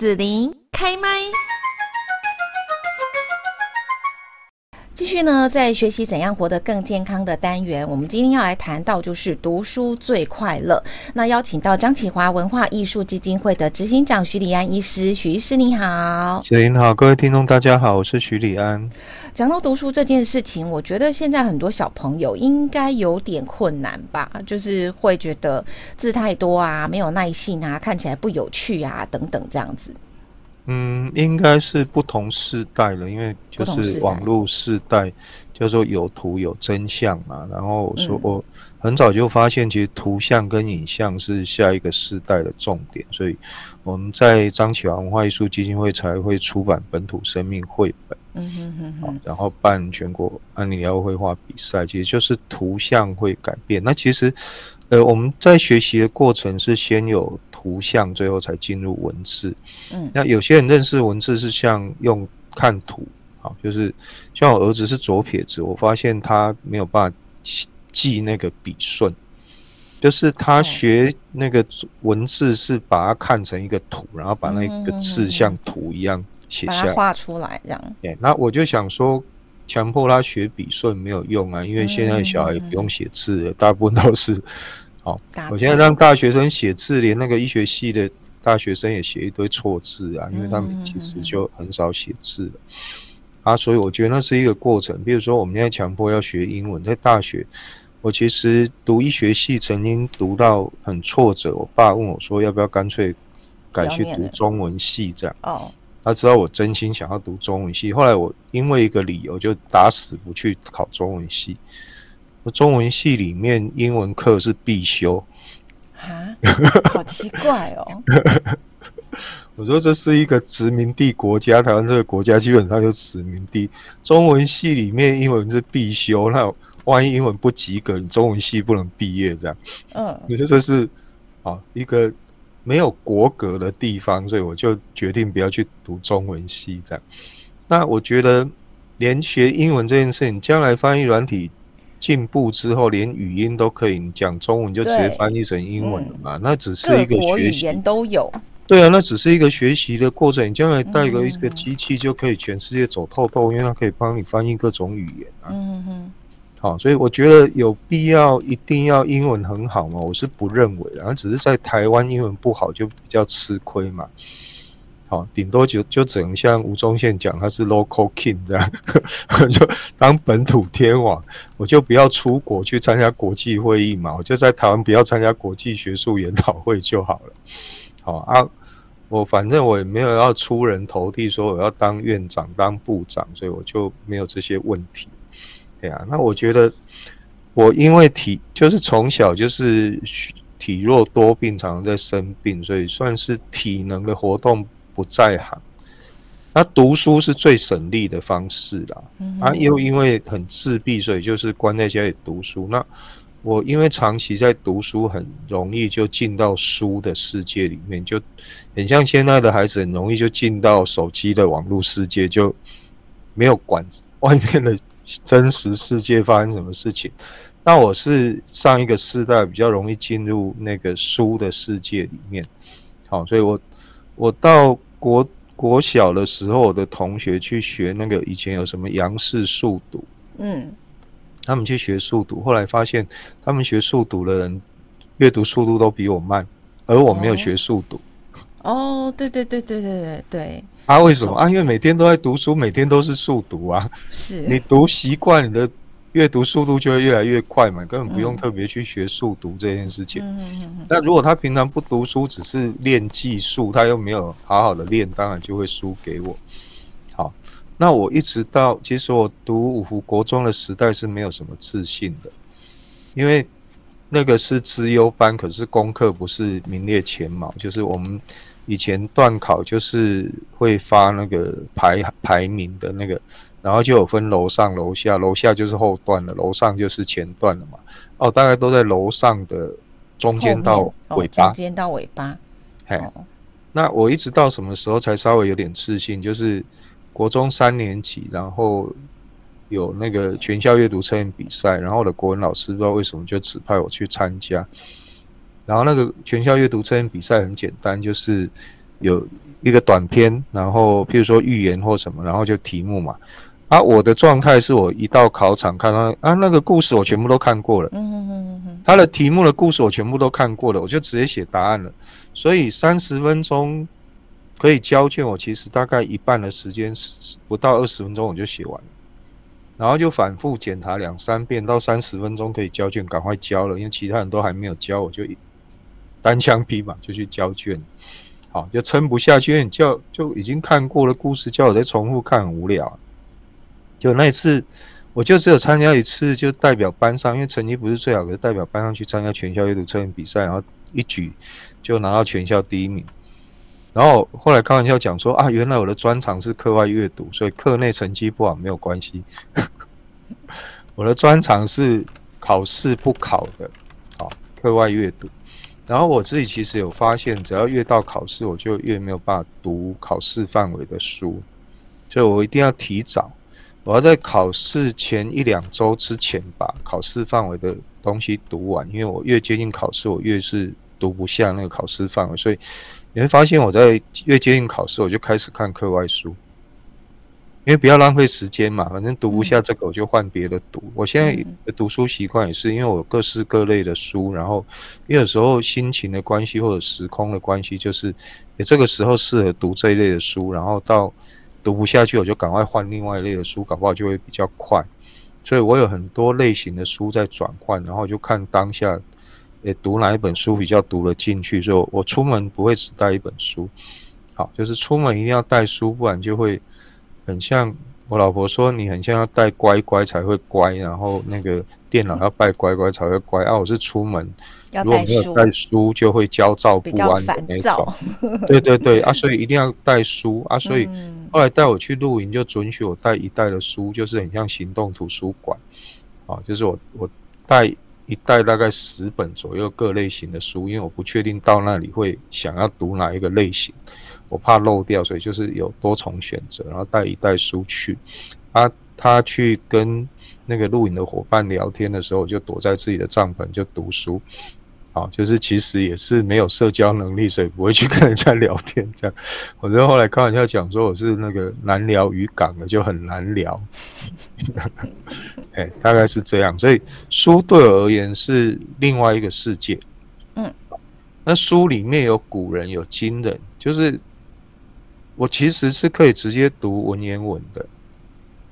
子琳开麦。继续呢，在学习怎样活得更健康的单元，我们今天要来谈到就是读书最快乐。那邀请到张启华文化艺术基金会的执行长许礼安医师，许医师你好。子琳好，各位听众大家好，我是许礼安。讲到读书这件事情，我觉得现在很多小朋友应该有点困难吧，就是会觉得字太多啊，没有耐性啊，看起来不有趣啊，等等这样子。嗯，应该是不同世代了，因为就是网络世代，叫做有图有真相嘛。然后我说我很早就发现，其实图像跟影像是下一个世代的重点，所以我们在张启华文化艺术基金会才会出版本土生命绘本，嗯哼哼哼，然后办全国安尼奥绘画比赛，其实就是图像会改变。那其实，呃，我们在学习的过程是先有。图像最后才进入文字，嗯，那有些人认识文字是像用看图，好，就是像我儿子是左撇子，我发现他没有办法记那个笔顺，就是他学那个文字是把它看成一个图，然后把那个字像图一样写下来，画出来这样。对，那我就想说，强迫他学笔顺没有用啊，因为现在小孩也不用写字了，大部分都是。好，我现在让大学生写字，连那个医学系的大学生也写一堆错字啊，因为他们其实就很少写字了啊，所以我觉得那是一个过程。比如说，我们现在强迫要学英文，在大学，我其实读医学系曾经读到很挫折，我爸问我说，要不要干脆改去读中文系这样？哦，他知道我真心想要读中文系，后来我因为一个理由就打死不去考中文系。中文系里面英文课是必修，啊，好奇怪哦！我说这是一个殖民地国家，台湾这个国家基本上就殖民地。中文系里面英文是必修，那万一英文不及格，你中文系不能毕业这样。嗯，我觉得这是啊一个没有国格的地方，所以我就决定不要去读中文系这样。那我觉得连学英文这件事情，将来翻译软体。进步之后，连语音都可以，你讲中文就直接翻译成英文了嘛？嗯、那只是一个学习，都有。对啊，那只是一个学习的过程。你将来带个一个机器，就可以全世界走透透，嗯、因为它可以帮你翻译各种语言啊。嗯哼。好，所以我觉得有必要一定要英文很好吗？我是不认为的，只是在台湾英文不好就比较吃亏嘛。好，顶多就就只能像吴宗宪讲，他是 local king 这样，就当本土天王，我就不要出国去参加国际会议嘛，我就在台湾不要参加国际学术研讨会就好了。好啊，我反正我也没有要出人头地，说我要当院长、当部长，所以我就没有这些问题。对啊，那我觉得我因为体就是从小就是体弱多病，常常在生病，所以算是体能的活动。不在行，那读书是最省力的方式啦。啊，又因为很自闭，所以就是关在家里读书。那我因为长期在读书，很容易就进到书的世界里面，就很像现在的孩子，很容易就进到手机的网络世界，就没有管外面的真实世界发生什么事情。那我是上一个世代，比较容易进入那个书的世界里面。好，所以我我到。国国小的时候，我的同学去学那个以前有什么杨氏速读，嗯，他们去学速读，后来发现他们学速读的人阅读速度都比我慢，而我没有学速读。哦，对对对对对对对。啊，为什么啊？因为每天都在读书，每天都是速读啊。是。你读习惯你的。阅读速度就会越来越快嘛，根本不用特别去学速读这件事情。那如果他平常不读书，只是练技术，他又没有好好的练，当然就会输给我。好，那我一直到其实我读五福国中的时代是没有什么自信的，因为那个是资优班，可是功课不是名列前茅，就是我们以前段考就是会发那个排排名的那个。然后就有分楼上楼下，楼下就是后段了，楼上就是前段了嘛。哦，大概都在楼上的中间到尾巴，中间到尾巴。嘿，那我一直到什么时候才稍微有点自信？就是国中三年级，然后有那个全校阅读测验比赛，然后我的国文老师不知道为什么就指派我去参加。然后那个全校阅读测验比赛很简单，就是有一个短篇，然后譬如说寓言或什么，然后就题目嘛。啊，我的状态是我一到考场看到啊那个故事我全部都看过了，嗯嗯嗯嗯，他的题目的故事我全部都看过了，我就直接写答案了。所以三十分钟可以交卷，我其实大概一半的时间是不到二十分钟我就写完了，然后就反复检查两三遍，到三十分钟可以交卷，赶快交了，因为其他人都还没有交，我就单枪匹马就去交卷。好，就撑不下去，因为你叫就已经看过了故事，叫我再重复看很无聊。就那一次，我就只有参加一次，就代表班上，因为成绩不是最好的，代表班上去参加全校阅读测验比赛，然后一举就拿到全校第一名。然后后来开玩笑讲说啊，原来我的专长是课外阅读，所以课内成绩不好没有关系。我的专长是考试不考的，好，课外阅读。然后我自己其实有发现，只要越到考试，我就越没有办法读考试范围的书，所以我一定要提早。我要在考试前一两周之前把考试范围的东西读完，因为我越接近考试，我越是读不下那个考试范围，所以你会发现我在越接近考试，我就开始看课外书，因为不要浪费时间嘛，反正读不下这个，我就换别的读。我现在的读书习惯也是，因为我有各式各类的书，然后因为有时候心情的关系或者时空的关系，就是也这个时候适合读这一类的书，然后到。读不下去，我就赶快换另外一类的书，搞不好就会比较快。所以我有很多类型的书在转换，然后就看当下，诶，读哪一本书比较读得进去。所以我出门不会只带一本书，好，就是出门一定要带书，不然就会很像我老婆说，你很像要带乖乖才会乖，然后那个电脑要带乖乖才会乖啊。我是出门。如果没有带书，就会焦躁不安的那种。对对对啊，所以一定要带书啊。所以后来带我去露营，就准许我带一袋的书，就是很像行动图书馆啊。就是我我带一袋大概十本左右各类型的书，因为我不确定到那里会想要读哪一个类型，我怕漏掉，所以就是有多重选择，然后带一袋书去。啊，他去跟那个录影的伙伴聊天的时候，我就躲在自己的帐篷就读书。好，就是其实也是没有社交能力，所以不会去跟人家聊天。这样，我就后来开玩笑讲说我是那个难聊渔港的，就很难聊。哎，大概是这样。所以书对我而言是另外一个世界。嗯，那书里面有古人，有今人，就是我其实是可以直接读文言文的，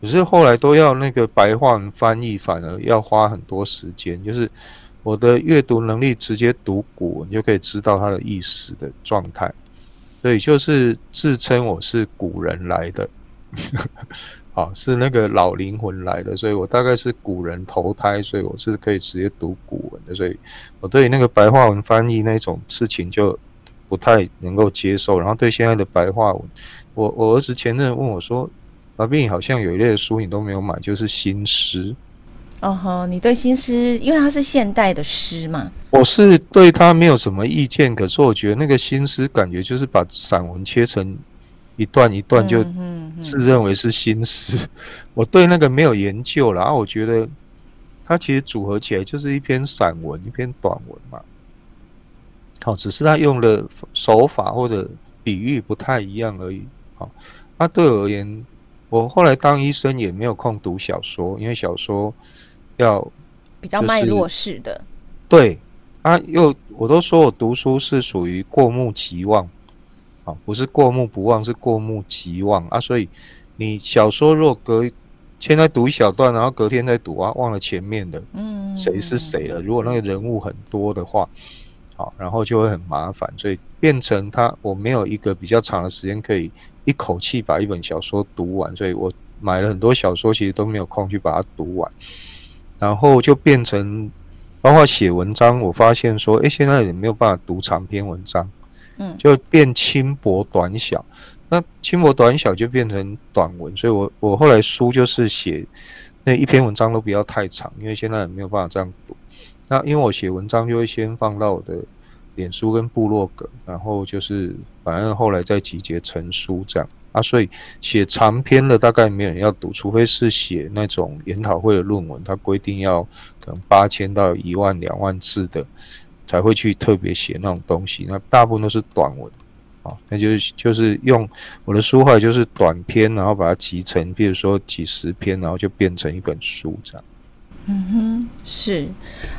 可是后来都要那个白话文翻译，反而要花很多时间，就是。我的阅读能力直接读古文就可以知道它的意思的状态，所以就是自称我是古人来的，好，是那个老灵魂来的，所以我大概是古人投胎，所以我是可以直接读古文的，所以我对那个白话文翻译那种事情就不太能够接受，然后对现在的白话文，我我儿子前阵问我说：“阿斌，好像有一类的书你都没有买，就是新诗。”哦吼，你对新诗，因为它是现代的诗嘛，我是对它没有什么意见。可是我觉得那个新诗感觉就是把散文切成一段一段，就自认为是新诗。我对那个没有研究啦，然后我觉得它其实组合起来就是一篇散文，一篇短文嘛。好，只是他用的手法或者比喻不太一样而已。好，那对我而言，我后来当医生也没有空读小说，因为小说。要比较脉络式的，对啊，又我都说我读书是属于过目即忘，啊，不是过目不忘，是过目即忘啊。所以你小说若隔现在读一小段，然后隔天再读啊，忘了前面的，嗯，谁是谁了？如果那个人物很多的话，好，然后就会很麻烦，所以变成他我没有一个比较长的时间可以一口气把一本小说读完，所以我买了很多小说，其实都没有空去把它读完。然后就变成，包括写文章，我发现说，哎，现在也没有办法读长篇文章，嗯，就变轻薄短小。那轻薄短小就变成短文，所以我我后来书就是写那一篇文章都不要太长，因为现在也没有办法这样读。那因为我写文章就会先放到我的脸书跟部落格，然后就是反正后来再集结成书这样。啊，所以写长篇的大概没有人要读，除非是写那种研讨会的论文，它规定要可能八千到一万两万字的，才会去特别写那种东西。那大部分都是短文，啊，那就是就是用我的书画就是短篇，然后把它集成，比如说几十篇，然后就变成一本书这样。嗯哼，是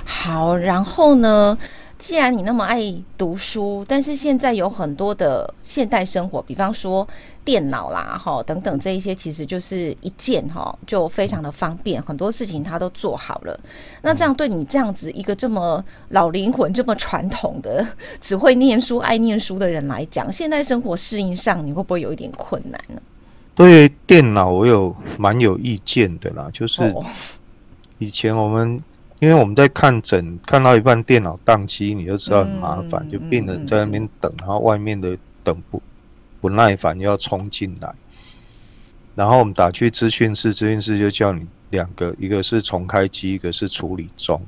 好，然后呢？既然你那么爱读书，但是现在有很多的现代生活，比方说电脑啦，哈等等这一些，其实就是一键哈，就非常的方便，很多事情它都做好了。那这样对你这样子一个这么老灵魂、这么传统的、只会念书、爱念书的人来讲，现代生活适应上，你会不会有一点困难呢？对电脑，我有蛮有意见的啦，就是以前我们。因为我们在看诊，看到一半电脑宕机，你就知道很麻烦，嗯、就病人在那边等，然后外面的等不不耐烦，又要冲进来。然后我们打去资讯室，资讯室就叫你两个，一个是重开机，一个是处理中。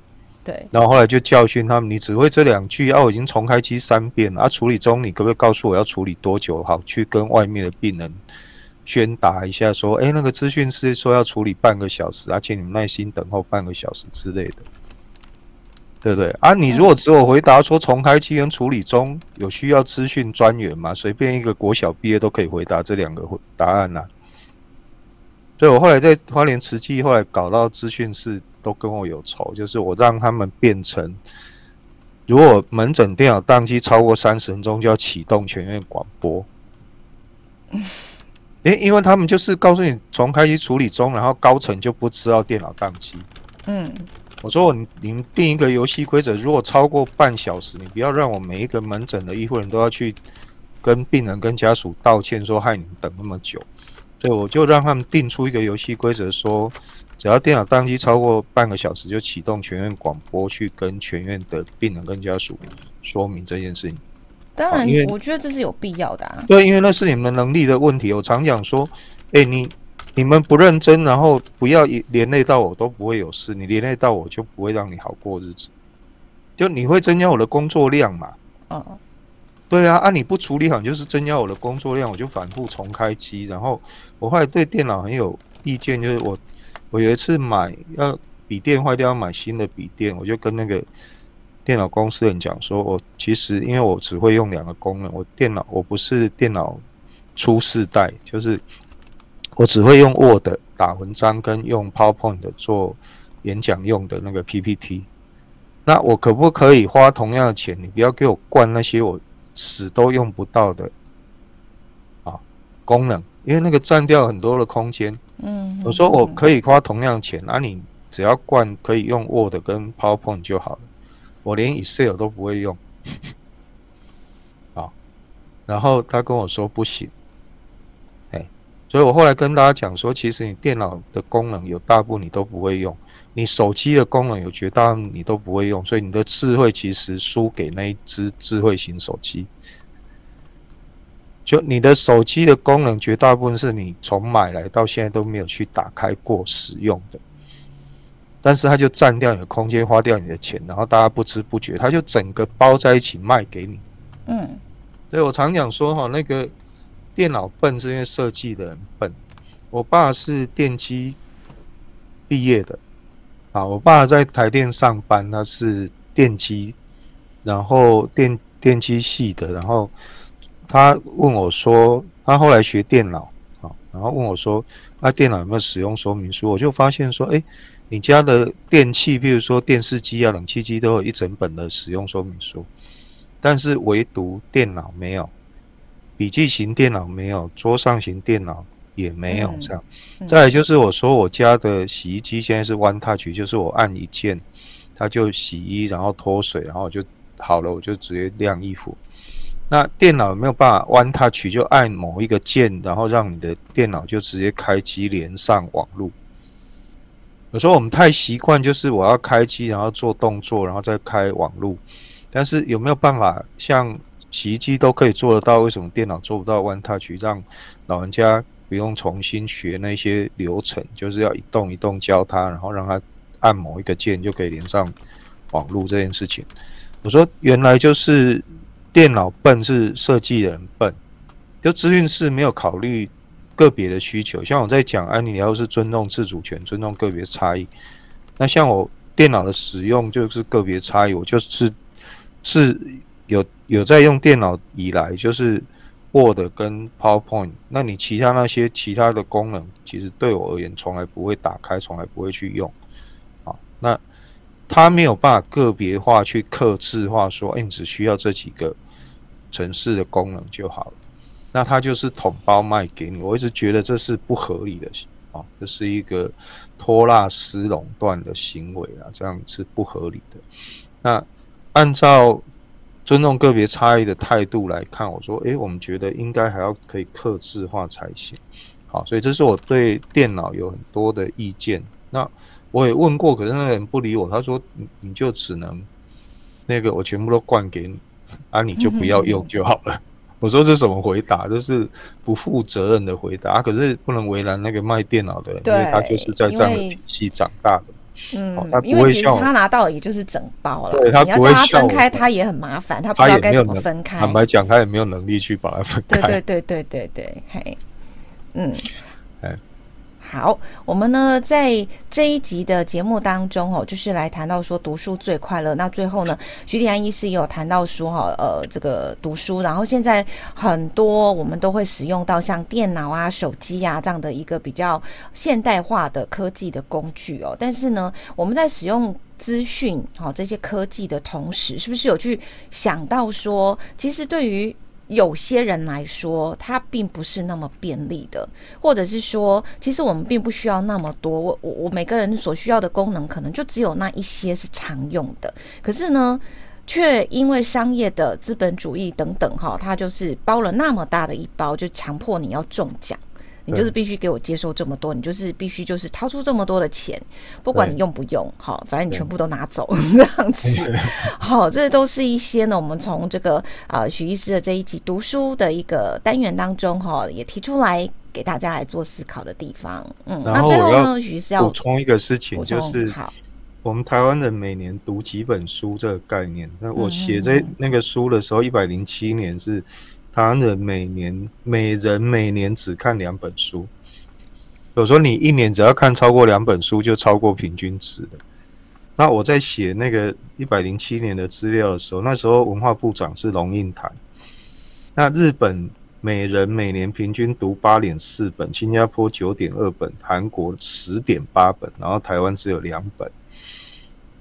对。然后后来就教训他们，你只会这两句，啊，我已经重开机三遍了，啊，处理中，你可不可以告诉我要处理多久？好，去跟外面的病人。宣达一下，说，哎、欸，那个资讯师说要处理半个小时，而且你们耐心等候半个小时之类的，对不对？啊，你如果只有回答说重开机跟处理中，有需要资讯专员吗？随便一个国小毕业都可以回答这两个答案呐、啊。所以我后来在花莲慈济，后来搞到资讯室都跟我有仇，就是我让他们变成，如果门诊电脑宕机超过三十分钟，就要启动全院广播。诶，因为他们就是告诉你从开机处理中，然后高层就不知道电脑宕机。嗯，我说我你们定一个游戏规则，如果超过半小时，你不要让我每一个门诊的医护人都要去跟病人跟家属道歉，说害你们等那么久。所以我就让他们定出一个游戏规则，说只要电脑宕机超过半个小时，就启动全院广播去跟全院的病人跟家属说明这件事情。当然，我觉得这是有必要的啊。对，因为那是你们能力的问题。我常讲说，哎，你你们不认真，然后不要连累到我，都不会有事。你连累到我就不会让你好过日子，就你会增加我的工作量嘛。嗯，对啊，啊你不处理好，就是增加我的工作量，我就反复重开机。然后我后来对电脑很有意见，就是我我有一次买要笔电坏掉，要买新的笔电，我就跟那个。电脑公司人讲说，我其实因为我只会用两个功能，我电脑我不是电脑初世代，就是我只会用 Word 打文章跟用 PowerPoint 做演讲用的那个 PPT。那我可不可以花同样的钱？你不要给我灌那些我死都用不到的啊功能，因为那个占掉很多的空间。嗯，我说我可以花同样钱，那你只要灌可以用 Word 跟 PowerPoint 就好了。我连 Excel 都不会用，啊，然后他跟我说不行，哎，所以我后来跟大家讲说，其实你电脑的功能有大部分你都不会用，你手机的功能有绝大部分你都不会用，所以你的智慧其实输给那一支智慧型手机。就你的手机的功能绝大部分是你从买来到现在都没有去打开过使用的。但是他就占掉你的空间，花掉你的钱，然后大家不知不觉，它就整个包在一起卖给你。嗯，所以我常讲说哈，那个电脑笨是因为设计的人笨。我爸是电机毕业的，啊，我爸在台电上班，他是电机，然后电电机系的，然后他问我说，他后来学电脑，啊，然后问我说，啊，电脑有没有使用说明书？我就发现说，哎。你家的电器，比如说电视机啊、冷气机，都有一整本的使用说明书，但是唯独电脑没有，笔记型电脑没有，桌上型电脑也没有这样。再来就是我说我家的洗衣机现在是 One Touch，就是我按一键，它就洗衣，然后脱水，然后就好了，我就直接晾衣服。那电脑没有办法 One Touch，就按某一个键，然后让你的电脑就直接开机连上网络。有时候我们太习惯，就是我要开机，然后做动作，然后再开网路。但是有没有办法像洗衣机都可以做得到？为什么电脑做不到？One Touch 让老人家不用重新学那些流程，就是要一动一动教他，然后让他按某一个键就可以连上网路这件事情。我说原来就是电脑笨是设计人笨，就资讯室没有考虑。个别的需求，像我在讲，安妮要是尊重自主权，尊重个别差异。那像我电脑的使用就是个别差异，我就是是有有在用电脑以来，就是 Word 跟 PowerPoint，那你其他那些其他的功能，其实对我而言从来不会打开，从来不会去用。好，那他没有办法个别化去客制化，说，哎，你只需要这几个程式的功能就好了。那他就是统包卖给你，我一直觉得这是不合理的，啊，这是一个托拉斯垄断的行为啊，这样是不合理的。那按照尊重个别差异的态度来看，我说，诶，我们觉得应该还要可以克制化才行。好，所以这是我对电脑有很多的意见。那我也问过，可是那个人不理我，他说你你就只能那个我全部都灌给你，啊，你就不要用 就好了。我说这是什么回答？就是不负责任的回答。啊，可是不能为难那个卖电脑的人，因为他就是在这样的体系长大的。嗯，因为其实他拿到也就是整包了，对，他不会你要叫他分开，他也很麻烦，他不知道该怎么分开。坦白讲，他也没有能力去把它分开。对对对对对对，嘿，嗯，哎。好，我们呢在这一集的节目当中哦，就是来谈到说读书最快乐。那最后呢，徐礼安医师也有谈到说哈，呃，这个读书，然后现在很多我们都会使用到像电脑啊、手机啊这样的一个比较现代化的科技的工具哦。但是呢，我们在使用资讯好这些科技的同时，是不是有去想到说，其实对于有些人来说，它并不是那么便利的，或者是说，其实我们并不需要那么多。我我我每个人所需要的功能，可能就只有那一些是常用的。可是呢，却因为商业的资本主义等等，哈，它就是包了那么大的一包，就强迫你要中奖。你就是必须给我接收这么多，你就是必须就是掏出这么多的钱，不管你用不用，好，反正你全部都拿走 这样子。好，这都是一些呢，我们从这个啊许医师的这一集读书的一个单元当中哈，也提出来给大家来做思考的地方。嗯，那最后呢，许医师要补充一个事情，就是好，我们台湾人每年读几本书这个概念。那我写这那个书的时候，一百零七年是。台湾人每年每人每年只看两本书，有时候你一年只要看超过两本书，就超过平均值了。那我在写那个一百零七年的资料的时候，那时候文化部长是龙应台。那日本每人每年平均读八点四本，新加坡九点二本，韩国十点八本，然后台湾只有两本。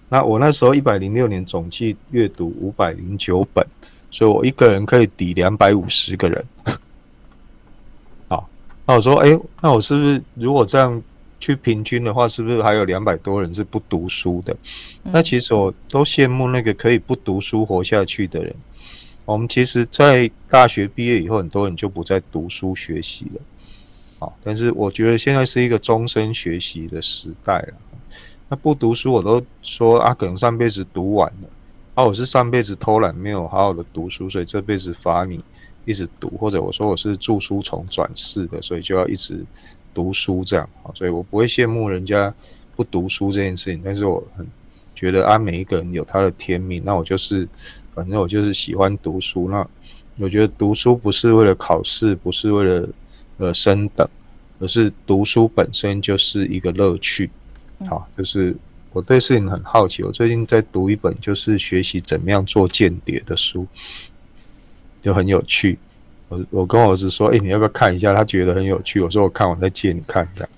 那我那时候一百零六年总计阅读五百零九本。所以我一个人可以抵两百五十个人，好，那我说，哎，那我是不是如果这样去平均的话，是不是还有两百多人是不读书的？那其实我都羡慕那个可以不读书活下去的人。我们其实，在大学毕业以后，很多人就不再读书学习了，好，但是我觉得现在是一个终身学习的时代了。那不读书，我都说啊，可能上辈子读完了。啊，我是上辈子偷懒，没有好好的读书，所以这辈子罚你一直读，或者我说我是著书虫转世的，所以就要一直读书这样。啊，所以我不会羡慕人家不读书这件事情，但是我很觉得啊，每一个人有他的天命，那我就是反正我就是喜欢读书，那我觉得读书不是为了考试，不是为了呃升等，而是读书本身就是一个乐趣，好，就是。我对事情很好奇，我最近在读一本就是学习怎么样做间谍的书，就很有趣。我我跟我儿子说：“哎，你要不要看一下？”他觉得很有趣。我说：“我看，我再借你看一下。”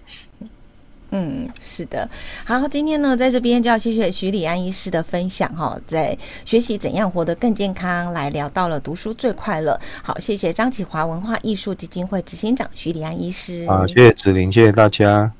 嗯，是的。好，今天呢，在这边就要谢谢徐礼安医师的分享哈，在学习怎样活得更健康，来聊到了读书最快乐。好，谢谢张启华文化艺术基金会执行长徐礼安医师。好，谢谢子玲，谢谢大家。